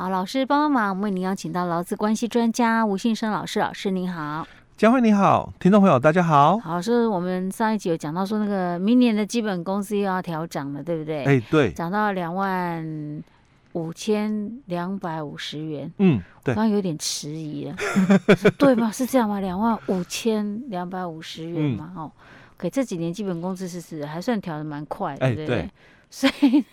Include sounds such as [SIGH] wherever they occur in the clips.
好，老师帮帮忙，为您邀请到劳资关系专家吴信生老师，老师您好。佳慧你好，听众朋友大家好。好，是我们上一集有讲到说，那个明年的基本工资又要调涨了，对不对？哎、欸，对，涨到两万五千两百五十元。嗯，对。刚刚有点迟疑了，[LAUGHS] 对吗？是这样吗？两万五千两百五十元嘛？哦、嗯，可这几年基本工资是是还算调的蛮快的，对对，所以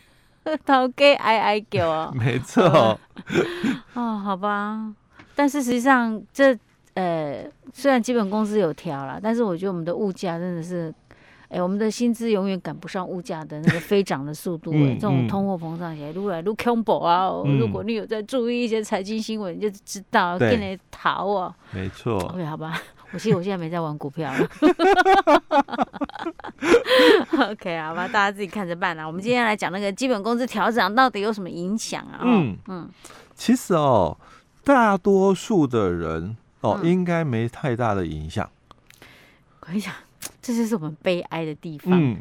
[LAUGHS] 头家哀哀叫啊。[LAUGHS] 没错。[LAUGHS] 哦，好吧，但是实际上这。呃，虽然基本工资有调了，但是我觉得我们的物价真的是，哎，我们的薪资永远赶不上物价的那个飞涨的速度。嗯、这种通货膨胀起来，越来越恐怖啊！嗯、如果你有在注意一些财经新闻，你就知道跟你逃啊。没错。OK，好吧，我其实我现在没在玩股票了。好吧，大家自己看着办啦。我们今天来讲那个基本工资调整到底有什么影响啊？嗯嗯，其实哦，大多数的人。哦，应该没太大的影响。我跟你讲，这就是我们悲哀的地方。嗯、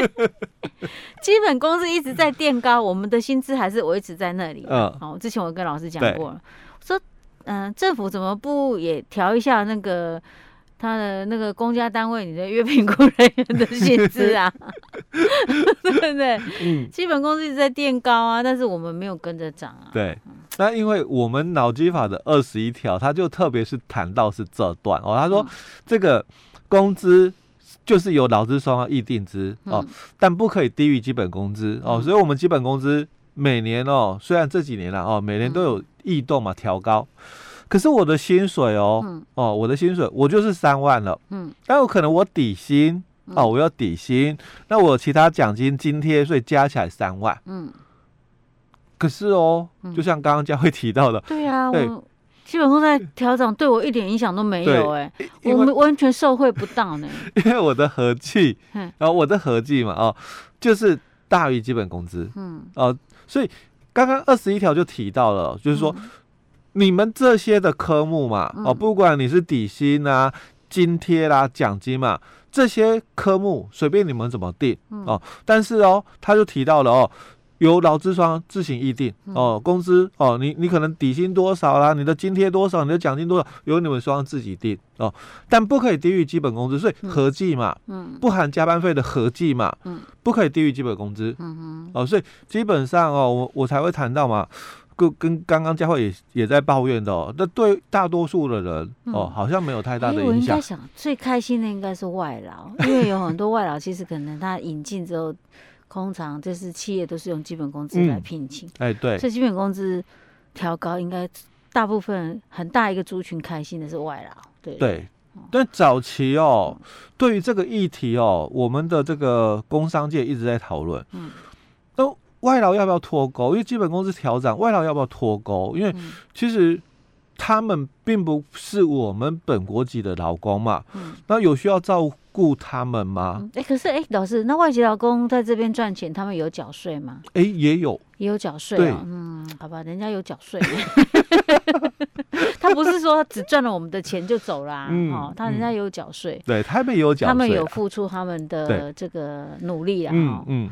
[LAUGHS] 基本工资一直在垫高，我们的薪资还是维持在那里。嗯，好，之前我跟老师讲过了，说，嗯、呃，政府怎么不也调一下那个他的那个公家单位你的月评估人员的薪资啊？[LAUGHS] 对不对？嗯，基本工资一直在垫高啊，但是我们没有跟着涨啊。对。那因为我们劳基法的二十一条，他就特别是谈到是这段哦，他说这个工资就是由劳资双方议定之哦，但不可以低于基本工资哦，所以我们基本工资每年哦，虽然这几年了哦，每年都有异动嘛，调高，可是我的薪水哦哦，我的薪水我就是三万了，嗯，但有可能我底薪哦，我要底薪，那我其他奖金津贴，所以加起来三万，嗯。可是哦，就像刚刚佳慧提到的，嗯、对呀、啊，我基本工资在调整，对我一点影响都没有哎，我们完全受惠不到呢。[LAUGHS] 因为我的合计，然后我的合计嘛，哦，就是大于基本工资，嗯，哦，所以刚刚二十一条就提到了，就是说、嗯、你们这些的科目嘛，哦，不管你是底薪啊、津贴啦、奖金嘛，这些科目随便你们怎么定哦，但是哦，他就提到了哦。由劳资双自行议定哦，工资哦，你你可能底薪多少啦，你的津贴多少，你的奖金多少，由你们双方自己定哦，但不可以低于基本工资，所以合计嘛，嗯，不含加班费的合计嘛，嗯，不可以低于基本工资，嗯哼，哦，所以基本上哦，我我才会谈到嘛，跟跟刚刚佳慧也也在抱怨的哦，那对大多数的人哦，好像没有太大的影响。我应该想最开心的应该是外劳，因为有很多外劳其实可能他引进之后。通常就是企业都是用基本工资来聘请，哎、嗯欸，对，所以基本工资调高，应该大部分很大一个族群开心的是外劳，对对。但早期哦，对于这个议题哦，我们的这个工商界一直在讨论，嗯，那外劳要不要脱钩？因为基本工资调涨，外劳要不要脱钩？因为其实。他们并不是我们本国籍的劳工嘛，嗯，那有需要照顾他们吗？哎、欸，可是哎、欸，老师，那外籍劳工在这边赚钱，他们有缴税吗？哎、欸，也有，也有缴税啊。嗯，好吧，人家有缴税，[LAUGHS] 他不是说只赚了我们的钱就走啦、啊，嗯、哦，他人家有缴税，对他们有缴税，他们有付出他们的这个努力啊，嗯嗯。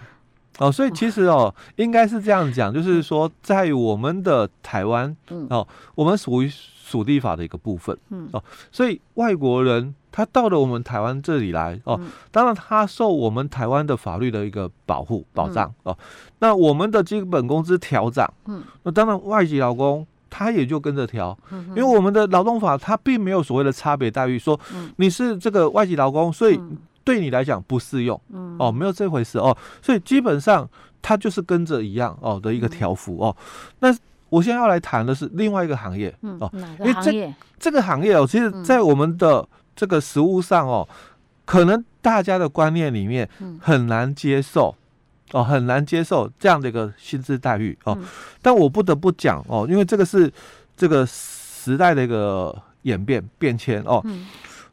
哦，所以其实哦，应该是这样讲，就是说，在我们的台湾，哦，我们属于属地法的一个部分，嗯。哦，所以外国人他到了我们台湾这里来，哦，当然他受我们台湾的法律的一个保护保障，哦，那我们的基本工资调涨，嗯，那当然外籍劳工他也就跟着调，因为我们的劳动法它并没有所谓的差别待遇，说你是这个外籍劳工，所以。对你来讲不适用，嗯，哦，没有这回事哦，所以基本上它就是跟着一样哦的一个条幅哦。那我现在要来谈的是另外一个行业，嗯，哦，哪个行业？因为这这个行业哦，其实在我们的这个实物上哦，可能大家的观念里面很难接受哦，很难接受这样的一个薪资待遇哦。但我不得不讲哦，因为这个是这个时代的一个演变变迁哦。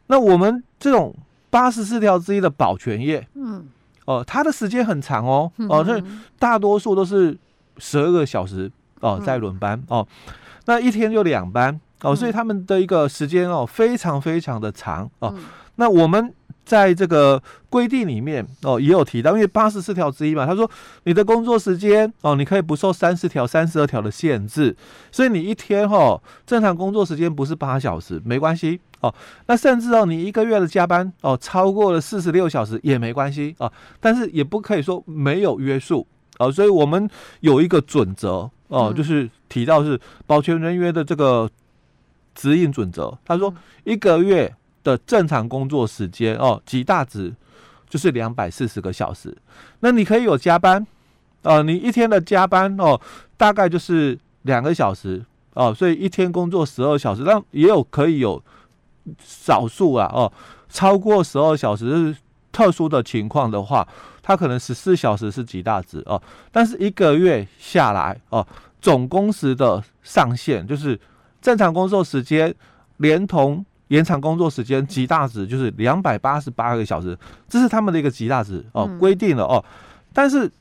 那我们这种。八十四条之一的保全业，嗯，哦，它的时间很长哦，哦，所以大多数都是十二个小时哦，在轮班哦，那一天就两班哦，所以他们的一个时间哦，非常非常的长哦。那我们在这个规定里面哦，也有提到，因为八十四条之一嘛，他说你的工作时间哦，你可以不受三十条、三十二条的限制，所以你一天哦，正常工作时间不是八小时没关系哦。那甚至哦，你一个月的加班哦，超过了四十六小时也没关系哦，但是也不可以说没有约束哦。所以我们有一个准则哦，就是提到是保全人员的这个指引准则，他说一个月。的正常工作时间哦，极大值就是两百四十个小时。那你可以有加班哦，你一天的加班哦，大概就是两个小时哦，所以一天工作十二小时。那也有可以有少数啊哦，超过十二小时是特殊的情况的话，它可能十四小时是极大值哦。但是一个月下来哦，总工时的上限就是正常工作时间连同。延长工作时间极大值就是两百八十八个小时，这是他们的一个极大值哦，规定了哦。但是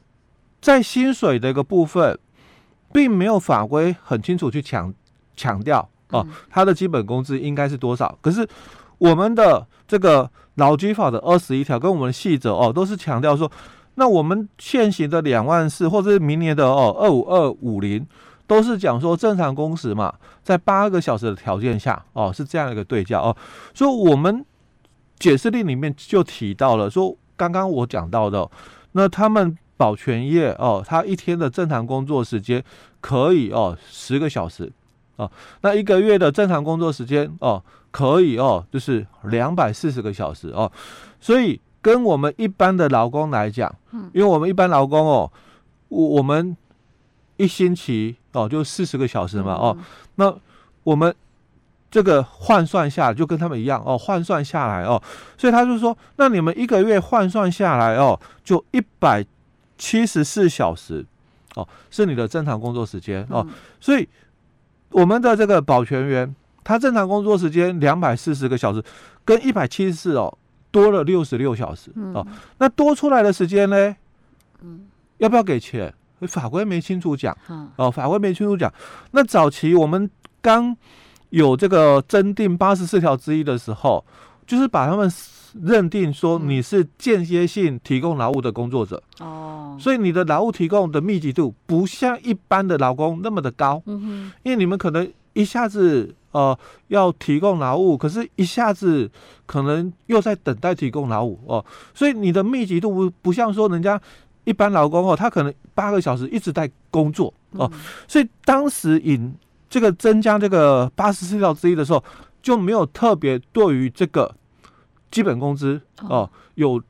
在薪水的一个部分，并没有法规很清楚去强强调哦，他的基本工资应该是多少。可是我们的这个劳基法的二十一条跟我们的细则哦，都是强调说，那我们现行的两万四，或者是明年的哦二五二五零。都是讲说正常工时嘛，在八个小时的条件下哦，是这样一个对价哦。所以我们解释令里面就提到了说，刚刚我讲到的，那他们保全业哦，他一天的正常工作时间可以哦十个小时哦，那一个月的正常工作时间哦可以哦就是两百四十个小时哦。所以跟我们一般的劳工来讲，因为我们一般劳工哦，我我们。一星期哦，就四十个小时嘛哦，那我们这个换算下来就跟他们一样哦，换算下来哦，所以他就说，那你们一个月换算下来哦，就一百七十四小时哦，是你的正常工作时间哦，所以我们的这个保全员，他正常工作时间两百四十个小时，跟一百七十四哦，多了六十六小时哦，那多出来的时间呢，嗯，要不要给钱？法规没清楚讲，哦，法规没清楚讲。那早期我们刚有这个增订八十四条之一的时候，就是把他们认定说你是间歇性提供劳务的工作者，哦，所以你的劳务提供的密集度不像一般的劳工那么的高，嗯哼，因为你们可能一下子呃要提供劳务，可是一下子可能又在等待提供劳务哦，所以你的密集度不不像说人家。一般劳工哦，他可能八个小时一直在工作哦，所以当时引这个增加这个八十四条之一的时候，就没有特别对于这个基本工资哦有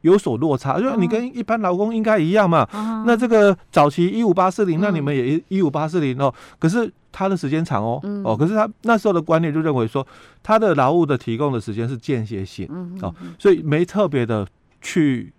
有所落差，因为你跟一般劳工应该一样嘛。那这个早期一五八四零，那你们也一五八四零哦，可是他的时间长哦哦，可是他那时候的观念就认为说，他的劳务的提供的时间是间歇性哦，所以没特别的去。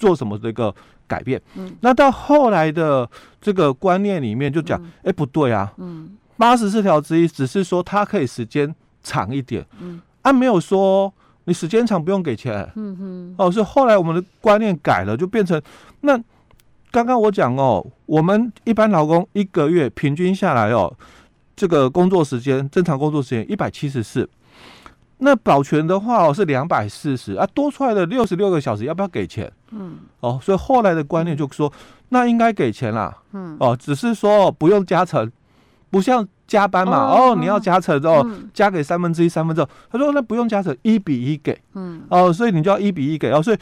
做什么这个改变？嗯，那到后来的这个观念里面就讲，哎、不对啊，嗯，八十四条之一只是说它可以时间长一点，嗯，啊，没有说你时间长不用给钱，嗯哼，哦，所以后来我们的观念改了，就变成那刚刚我讲哦，我们一般劳工一个月平均下来哦，这个工作时间正常工作时间一百七十四。那保全的话哦是两百四十啊，多出来的六十六个小时要不要给钱？嗯，哦，所以后来的观念就说，那应该给钱啦。嗯，哦，只是说不用加成，不像加班嘛。哦，哦你要加成哦，嗯、加给三分之一、三分之二。他说那不用加成，一比一给。嗯，哦，所以你就要一比一给哦。所以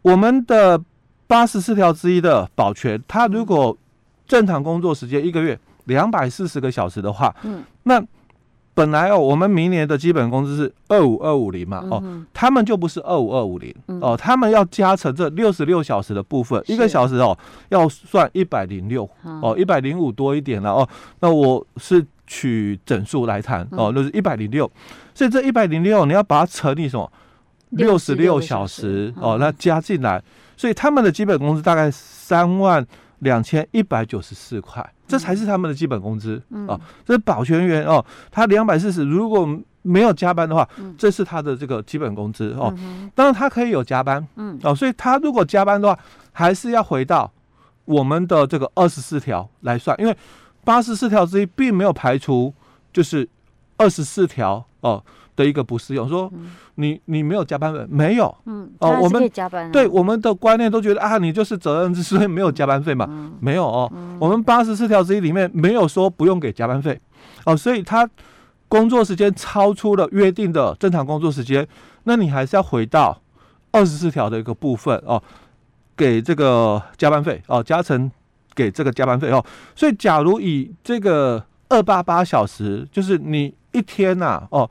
我们的八十四条之一的保全，他如果正常工作时间一个月两百四十个小时的话，嗯，那。本来哦，我们明年的基本工资是二五二五零嘛，哦，他们就不是二五二五零哦，他们要加成这六十六小时的部分，一个小时哦要算一百零六哦，一百零五多一点了哦。那我是取整数来谈哦，就是一百零六，所以这一百零六你要把它乘以什么？六十六小时。哦，那加进来，所以他们的基本工资大概三万两千一百九十四块。这才是他们的基本工资、嗯、哦，这是保全员哦，他两百四十，如果没有加班的话，嗯、这是他的这个基本工资哦。当然他可以有加班，嗯哦，所以他如果加班的话，还是要回到我们的这个二十四条来算，因为八十四条之一并没有排除，就是二十四条哦，的一个不适用，说你你没有加班费，没有，嗯，哦，我们加班，对我们的观念都觉得啊，你就是责任制，所以没有加班费嘛，没有哦，我们八十四条之一里面没有说不用给加班费，哦，所以他工作时间超出了约定的正常工作时间，那你还是要回到二十四条的一个部分哦，给这个加班费哦，加成给这个加班费哦，所以假如以这个二八八小时，就是你一天呐、啊，哦。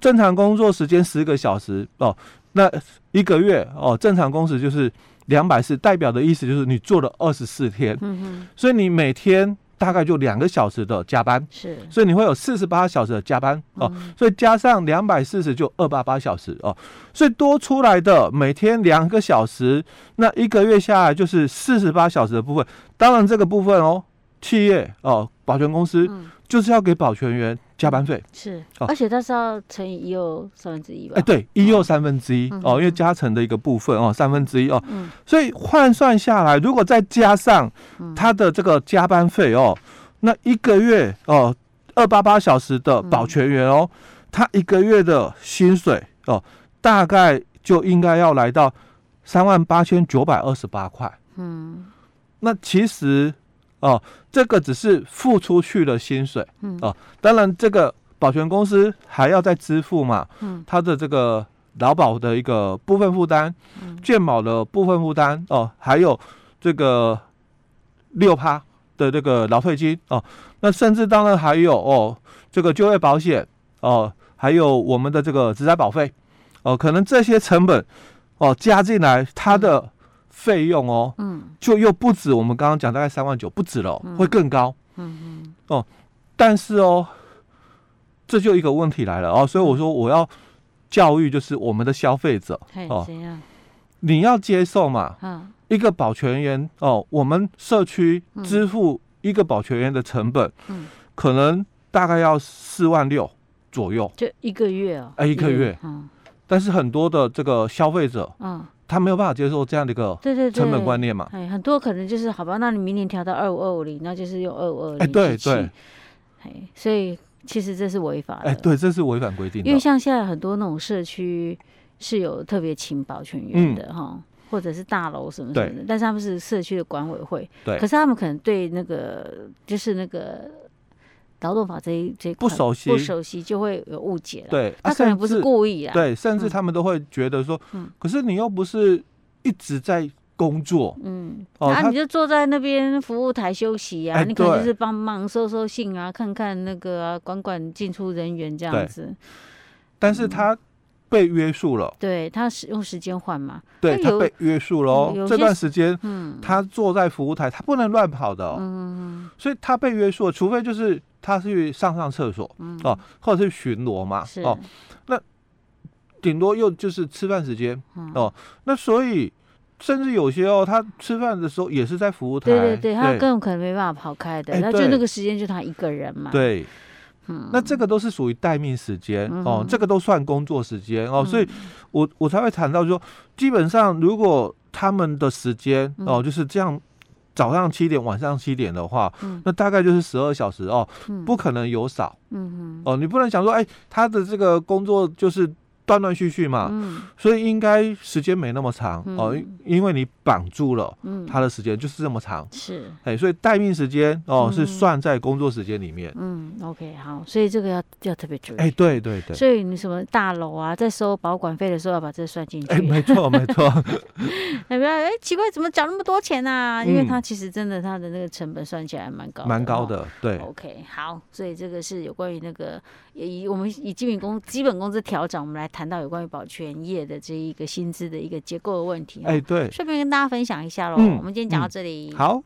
正常工作时间十个小时哦，那一个月哦，正常工时就是两百四，代表的意思就是你做了二十四天，嗯哼，所以你每天大概就两个小时的加班，是，所以你会有四十八小时的加班哦，所以加上两百四十就二八八小时哦，所以多出来的每天两个小时，那一个月下来就是四十八小时的部分，当然这个部分哦，企业哦，保全公司就是要给保全员。加班费。是，而且它是要乘以一又三分之一吧？哎，对，一又三分之一哦，因为加成的一个部分哦，三分之一哦，所以换算下来，如果再加上他的这个加班费哦，那一个月哦，二八八小时的保全员哦，他一个月的薪水哦，大概就应该要来到三万八千九百二十八块。嗯，那其实。哦，这个只是付出去的薪水，嗯，哦，当然这个保全公司还要再支付嘛，嗯，他的这个劳保的一个部分负担，嗯，健保的部分负担，哦，还有这个六趴的这个劳退金，哦，那甚至当然还有哦，这个就业保险，哦，还有我们的这个职灾保费，哦，可能这些成本，哦，加进来，它的。费用哦，嗯，就又不止我们刚刚讲大概三万九，不止了，哦，会更高，嗯嗯，哦，但是哦，这就一个问题来了哦，所以我说我要教育就是我们的消费者哦，你要接受嘛，一个保全员哦，我们社区支付一个保全员的成本，嗯，可能大概要四万六左右，就一个月哦，哎，一个月，嗯，但是很多的这个消费者，嗯。他没有办法接受这样的一个对对成本观念嘛？哎，很多可能就是好吧，那你明年调到二五二五零，那就是用二五二零。哎，对对。哎，所以其实这是违法的。哎，对，这是违反规定的。因为像现在很多那种社区是有特别请保全员的哈，嗯、或者是大楼什么什么的，但是他们是社区的管委会。对。可是他们可能对那个就是那个。劳动法这一这块不熟悉，不熟悉就会有误解了。对，他可能不是故意啊。对，甚至他们都会觉得说，嗯，可是你又不是一直在工作，嗯，啊，你就坐在那边服务台休息啊，你可能就是帮忙收收信啊，看看那个啊，管管进出人员这样子。但是他被约束了，对他使用时间换嘛，对他被约束了哦，这段时间，嗯，他坐在服务台，他不能乱跑的，嗯，所以他被约束了，除非就是。他是去上上厕所，嗯、哦，或者是巡逻嘛，是。哦，那顶多又就是吃饭时间，嗯、哦，那所以甚至有些哦，他吃饭的时候也是在服务台，对对对，他更可能没办法跑开的，那、欸、就那个时间就他一个人嘛，对，嗯，那这个都是属于待命时间、嗯、哦，这个都算工作时间哦，嗯、所以我我才会谈到说，基本上如果他们的时间哦就是这样。早上七点，晚上七点的话，嗯、那大概就是十二小时哦，嗯、不可能有少。哦，你不能想说，哎，他的这个工作就是。断断续续嘛，嗯，所以应该时间没那么长哦，因为你绑住了，嗯，他的时间就是这么长，是，哎，所以待命时间哦是算在工作时间里面，嗯，OK，好，所以这个要要特别注意，哎，对对对，所以你什么大楼啊，在收保管费的时候要把这算进去，哎，没错没错，[LAUGHS] 哎不要，哎，奇怪，怎么缴那么多钱啊？因为他其实真的他的那个成本算起来蛮高，蛮高的，对，OK，好，所以这个是有关于那个以我们以基本工基本工资调整，我们来。谈到有关于保全业的这一个薪资的一个结构的问题，哎，对，顺便跟大家分享一下喽。嗯、我们今天讲到这里，嗯、好。